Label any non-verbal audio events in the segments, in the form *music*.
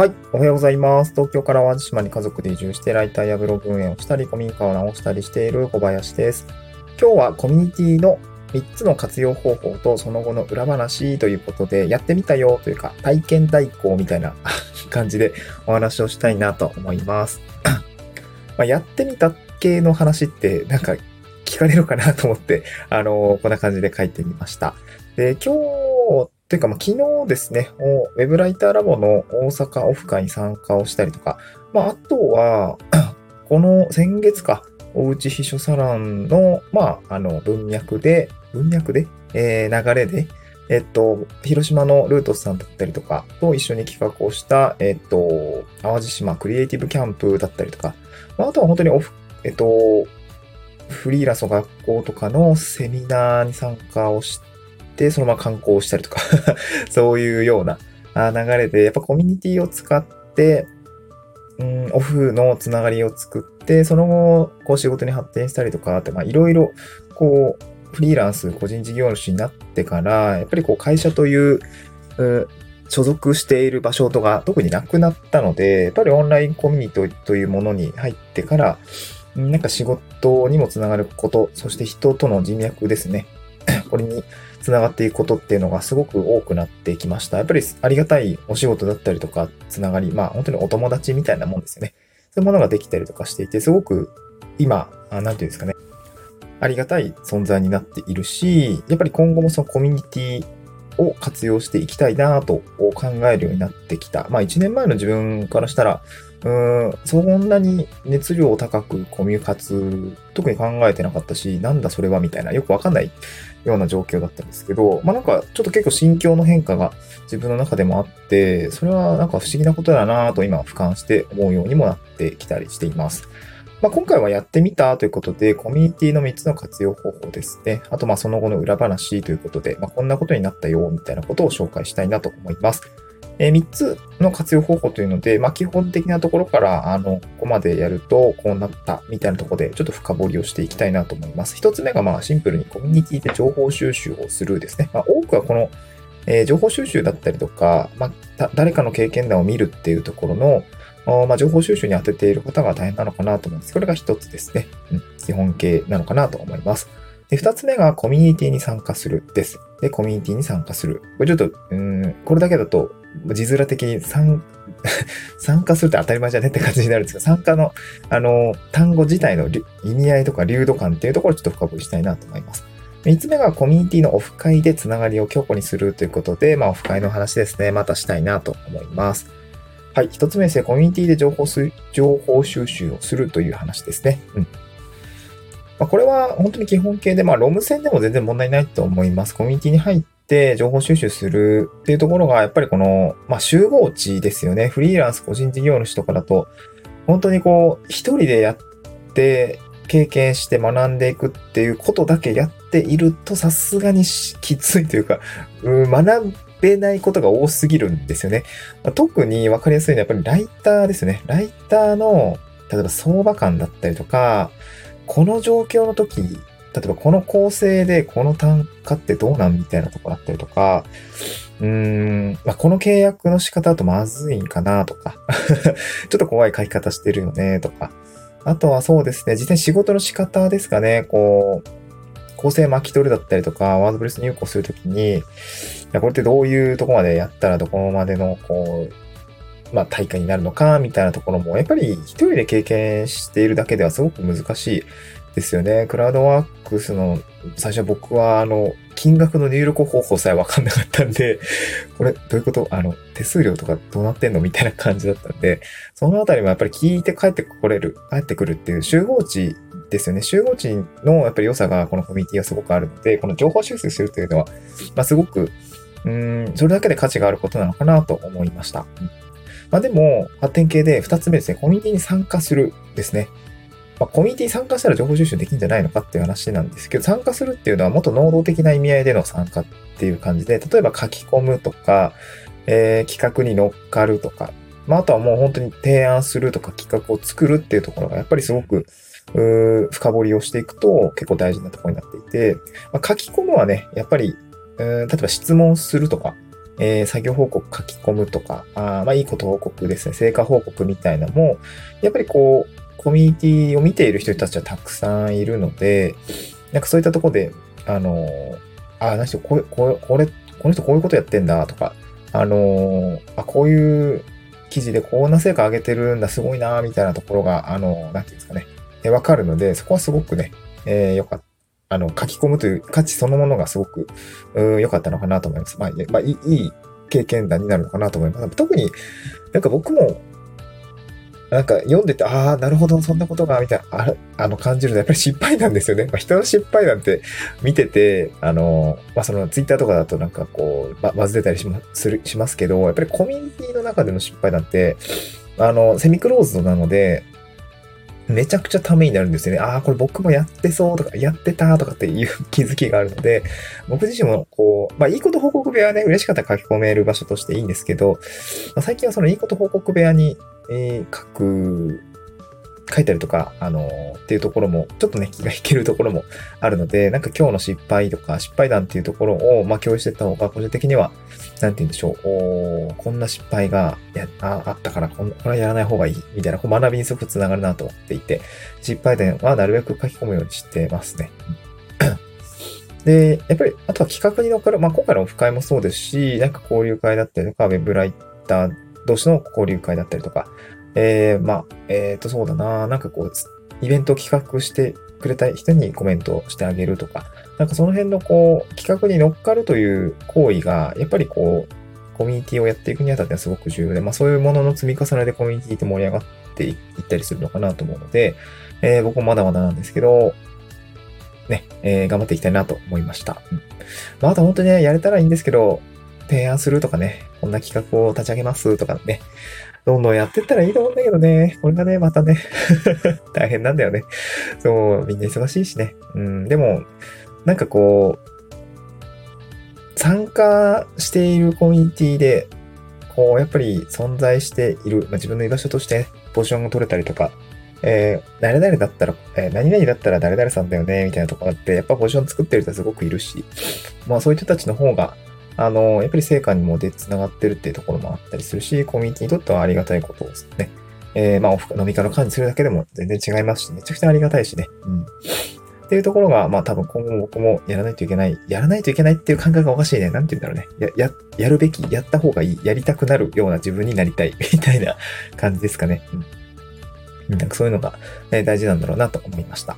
はい。おはようございます。東京から淡路島に家族で移住してライターやブログ運営をしたり、古民家を直したりしている小林です。今日はコミュニティの3つの活用方法とその後の裏話ということで、やってみたよというか、体験代行みたいな *laughs* 感じでお話をしたいなと思います。*coughs* ま、やってみた系の話ってなんか聞かれるかなと思って、あのー、こんな感じで書いてみました。で、今日というか、まあ、昨日ですね、ウェブライターラボの大阪オフ会に参加をしたりとか、まあ、あとは、*clears throat* この先月か、おうち秘書サロンの、まあ、あの、文脈で、文脈で、えー、流れで、えっと、広島のルートスさんだったりとかと一緒に企画をした、えっと、淡路島クリエイティブキャンプだったりとか、まあ、あとは本当にオフ、えっと、フリーランスの学校とかのセミナーに参加をしてて、そのまま観光したりとか *laughs* そういうような流れで、やっぱコミュニティを使って、うん、オフのつながりを作って、その後、こう仕事に発展したりとかって、まあいろいろ、こう、フリーランス、個人事業主になってから、やっぱりこう会社という、う所属している場所とか特になくなったので、やっぱりオンラインコミュニティというものに入ってから、なんか仕事にもつながること、そして人との人脈ですね。これにつながっていくことっていうのがすごく多くなってきました。やっぱりありがたいお仕事だったりとか、つながり、まあ本当にお友達みたいなもんですよね。そういうものができたりとかしていて、すごく今、何て言うんですかね。ありがたい存在になっているし、やっぱり今後もそのコミュニティを活用していきたいなと考えるようになってきた。まあ1年前の自分からしたら、うん、そんなに熱量高くコミュ活、特に考えてなかったし、なんだそれはみたいな、よくわかんないような状況だったんですけど、まあなんかちょっと結構心境の変化が自分の中でもあって、それはなんか不思議なことだなと今俯瞰して思うようにもなってきたりしています。まあ、今回はやってみたということで、コミュニティの3つの活用方法ですね。あと、その後の裏話ということで、まあ、こんなことになったよ、みたいなことを紹介したいなと思います。えー、3つの活用方法というので、まあ、基本的なところから、あの、ここまでやるとこうなったみたいなところでちょっと深掘りをしていきたいなと思います。1つ目が、ま、シンプルにコミュニティで情報収集をするですね。まあ、多くはこの、えー、情報収集だったりとか、まあ、誰かの経験談を見るっていうところの、まあ、情報収集に当てている方が大変なのかなと思うんです。これが一つですね。うん、基本形なのかなと思います。で、二つ目がコミュニティに参加するです。で、コミュニティに参加する。これちょっと、うん、これだけだと、字面的に参、*laughs* 参加するって当たり前じゃねって感じになるんですけど、参加の、あの、単語自体の意味合いとか流度感っていうところをちょっと深掘りしたいなと思います。三つ目がコミュニティのオフ会でつながりを強固にするということで、まあ、オフ会の話ですね。またしたいなと思います。はい。一つ目ですね、コミュニティで情報す情報収集をするという話ですね。うん。まあ、これは本当に基本形で、まあ、ロム線でも全然問題ないと思います。コミュニティに入って情報収集するっていうところが、やっぱりこの、まあ、集合値ですよね。フリーランス個人事業主とかだと、本当にこう、一人でやって、経験して学んでいくっていうことだけやっていると、さすがにきついというか、うん、学べないことが多すぎるんですよね。特に分かりやすいのはやっぱりライターですね。ライターの、例えば相場感だったりとか、この状況の時、例えばこの構成でこの単価ってどうなんみたいなとこだったりとか、うーん、まあ、この契約の仕方だとまずいんかなとか *laughs* ちょっと怖い書き方してるよねとか、あとはそうですね、実際仕事の仕方ですかね、こう、構成巻き取るだったりとか、ワードプレス入稿するときに、や、これってどういうとこまでやったらどこまでの、こう、まあ、対価になるのか、みたいなところも、やっぱり一人で経験しているだけではすごく難しいですよね。クラウドワークスの、最初僕は、あの、金額の入力方法さえわかんなかったんで、これ、どういうこと？あの、手数料とかどうなってんの？みたいな感じだったんで、そのあたりもやっぱり聞いて帰ってこれる、帰ってくるっていう集合値ですよね。集合値のやっぱり良さがこのコミュニティはすごくあるので、この情報収集するというのは、まあ、すごく、うん、それだけで価値があることなのかなと思いました。うんまあ、でも、発展系で2つ目ですね、コミュニティに参加するですね。まあ、コミュニティに参加したら情報収集できるんじゃないのかっていう話なんですけど、参加するっていうのはもっと能動的な意味合いでの参加っていう感じで、例えば書き込むとか、えー、企画に乗っかるとか、まあ、あとはもう本当に提案するとか企画を作るっていうところがやっぱりすごく深掘りをしていくと結構大事なところになっていて、まあ、書き込むはね、やっぱり、例えば質問するとか、えー、作業報告書き込むとか、あまあいいこと報告ですね、成果報告みたいなのも、やっぱりこう、コミュニティを見ている人たちはたくさんいるので、なんかそういったところで、あのあ、な人、これ、これ、これ、この人こういうことやってんだとか、あのあ、こういう記事でこんな成果上げてるんだ、すごいな、みたいなところが、あのなんていうんですかね、わかるので、そこはすごくね、えー、よかった。あの、書き込むという価値そのものがすごく、良かったのかなと思います。まあ、まあ、いい経験談になるのかなと思います。特になんか僕もなんか読んでて、ああ、なるほど、そんなことが、みたいな、あの、感じると、やっぱり失敗なんですよね。まあ、人の失敗なんて見てて、あの、まあ、その、ツイッターとかだとなんかこう、バズってたりしまするしますけど、やっぱりコミュニティの中での失敗なんて、あの、セミクローズドなので、めちゃくちゃためになるんですよね。ああ、これ僕もやってそうとか、やってたとかっていう *laughs* 気づきがあるので、僕自身もこう、まあ、いいこと報告部屋はね、嬉しかったら書き込める場所としていいんですけど、まあ、最近はそのいいこと報告部屋にえー、書く、書いたりとか、あのー、っていうところも、ちょっとね、気が引けるところもあるので、なんか今日の失敗とか、失敗談っていうところを、まあ、共有していった方が、個人的には、なんて言うんでしょう、おこんな失敗がやああったからこ、これはやらない方がいい、みたいな、こう学びにすごくつながるなと思っていて、失敗談はなるべく書き込むようにしてますね。で、やっぱり、あとは企画に乗っかる、まあ、今回のオフ会もそうですし、なんか交流会だったりとか、ウェブライター同士の交流会だったりとか、えー、まあ、えっ、ー、と、そうだな、なんかこう、イベントを企画してくれた人にコメントしてあげるとか、なんかその辺のこう、企画に乗っかるという行為が、やっぱりこう、コミュニティをやっていくにあたってはすごく重要で、まあそういうものの積み重ねでコミュニティって盛り上がっていったりするのかなと思うので、えー、僕もまだまだなんですけど、ね、えー、頑張っていきたいなと思いました。うん、まあ、あと本当にね、やれたらいいんですけど、提案するとかね、こんな企画を立ち上げますとかね、どんどんやってったらいいと思うんだけどね、これがね、またね *laughs* 大変なんだよね。そう、みんな忙しいしね。うん、でも、なんかこう、参加しているコミュニティで、こう、やっぱり存在している、まあ、自分の居場所として、ポジションが取れたりとか、えー、誰々だったら、えー、何々だったら誰々さんだよね、みたいなところって、やっぱポジション作ってる人はすごくいるし、まあそういう人たちの方が、あの、やっぱり成果にもで繋がってるっていうところもあったりするし、コミュニティにとってはありがたいことをね、えー、まあ、飲み会の管理するだけでも全然違いますし、めちゃくちゃありがたいしね。うん。っていうところが、まあ多分今後僕もやらないといけない、やらないといけないっていう感覚がおかしいね。なんて言うんだろうね。や、や、やるべき、やった方がいい、やりたくなるような自分になりたい、*laughs* みたいな感じですかね。うん。なんかそういうのが、ね、大事なんだろうなと思いました。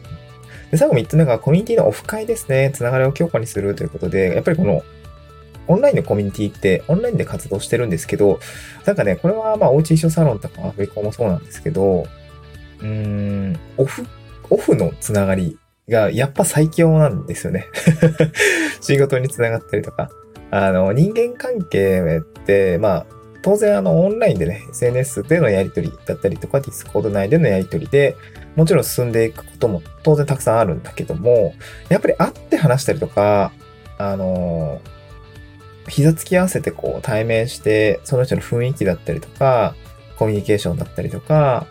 で、最後3つ目がコミュニティのオフ会ですね。つながりを強化にするということで、やっぱりこのオンラインのコミュニティってオンラインで活動してるんですけど、なんかね、これはまあおうち一緒サロンとかアフリカもそうなんですけど、うーん、オフ、オフのつながりがやっぱ最強なんですよね。*laughs* 仕事につながったりとか。あの、人間関係って、まあ、当然あの、オンラインでね、SNS でのやりとりだったりとか、Discord 内でのやりとりで、もちろん進んでいくことも当然たくさんあるんだけども、やっぱり会って話したりとか、あの膝つき合わせてこう対面して、その人の雰囲気だったりとか、コミュニケーションだったりとか、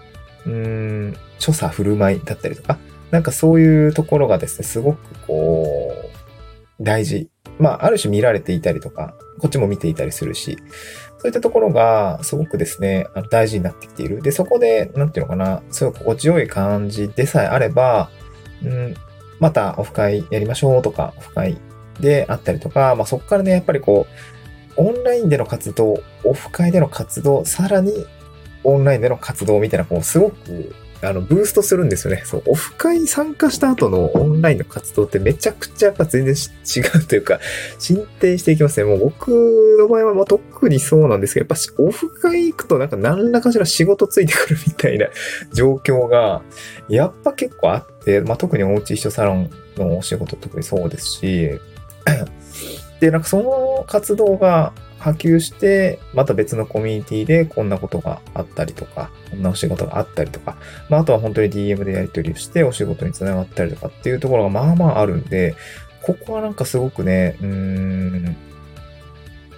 うーん、所作振る舞いだったりとか、なんかそういうところがですね、すごくこう、大事。まあ、ある種見られていたりとか、こっちも見ていたりするし、そういったところがすごくですね、大事になってきている。で、そこで、なんていうのかな、すごい心地よい感じでさえあれば、うん、またオフ会やりましょうとか、オフ会であったりとか、まあ、そこからね、やっぱりこう、オンラインでの活動、オフ会での活動、さらにオンラインでの活動みたいな、こう、すごく、あの、ブーストするんですよね。そう、オフ会に参加した後のオンラインの活動ってめちゃくちゃやっぱ全然違うというか、進展していきますね。もう僕の場合はもう特にそうなんですけど、やっぱオフ会行くとなんか何らかしら仕事ついてくるみたいな状況が、やっぱ結構あって、まあ特におうち一緒サロンのお仕事特にそうですし、で、なんかその活動が波及して、また別のコミュニティでこんなことがあったりとか、こんなお仕事があったりとか、まああとは本当に DM でやり取りをしてお仕事につながったりとかっていうところがまあまああるんで、ここはなんかすごくね、うーん、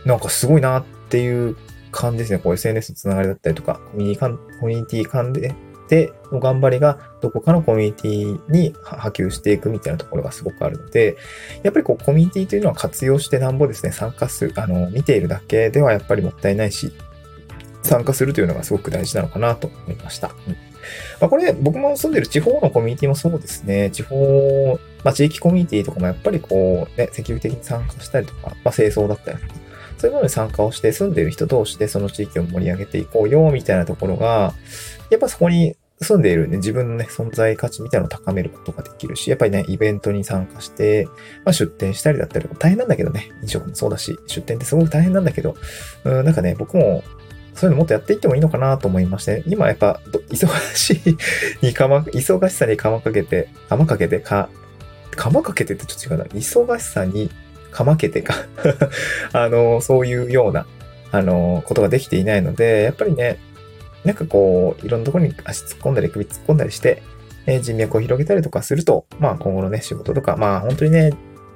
なんかすごいなっていう感じですね。こう SNS のつながりだったりとか、コミュニティ間でての頑張りがどこかのコミュニティに波及していくみたいなところがすごくあるので、やっぱりこうコミュニティというのは活用してなんぼですね、参加する、あの、見ているだけではやっぱりもったいないし、参加するというのがすごく大事なのかなと思いました。うんまあ、これ、僕も住んでる地方のコミュニティもそうですね。地方、まあ、地域コミュニティとかもやっぱりこう、ね、積極的に参加したりとか、まあ、清掃だったりとか、そういうものに参加をして、住んでる人同士でその地域を盛り上げていこうよ、みたいなところが、やっぱそこに住んでいるね、自分のね、存在価値みたいなのを高めることができるし、やっぱりね、イベントに参加して、まあ、出店したりだったりとか、大変なんだけどね、飲食もそうだし、出店ってすごく大変なんだけど、うん、なんかね、僕もそういうのもっとやっていってもいいのかなと思いまして、今やっぱ、忙しい *laughs* にかま、忙しさにかまかけて、かまかけてか、かまかけてってちょっと違うな。忙しさにかまけてか *laughs* あの、そういうような、あの、ことができていないので、やっぱりね、なんかこう、いろんなところに足突っ込んだり首突っ込んだりして、え人脈を広げたりとかすると、まあ今後のね、仕事とか、まあ本当にね、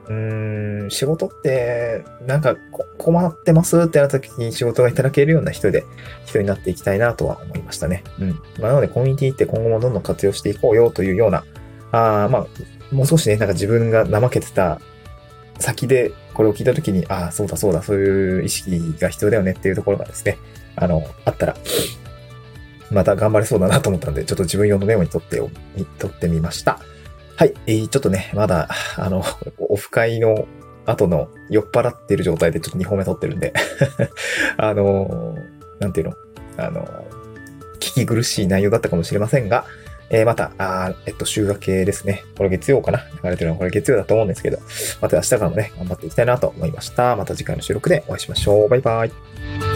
うーん、仕事って、なんか困ってます？ってなった時に仕事がいただけるような人で、人になっていきたいなとは思いましたね。うん。まあ、なのでコミュニティって今後もどんどん活用していこうよというような、あまあ、もう少しね、なんか自分が怠けてた先でこれを聞いた時に、ああ、そうだそうだ、そういう意識が必要だよねっていうところがですね、あの、あったら、また頑張れそうだなと思ったんで、ちょっと自分用のメモに取って、取ってみました。はい、えー、ちょっとね、まだ、あの、オフ会の後の酔っ払ってる状態でちょっと2本目撮ってるんで *laughs* あのなんていうのあの聞き苦しい内容だったかもしれませんが、えー、また、あえっと、週明けですね。これ月曜かな流れてるのはこれ月曜だと思うんですけど、また明日からもね、頑張っていきたいなと思いました。また次回の収録でお会いしましょう。バイバイ。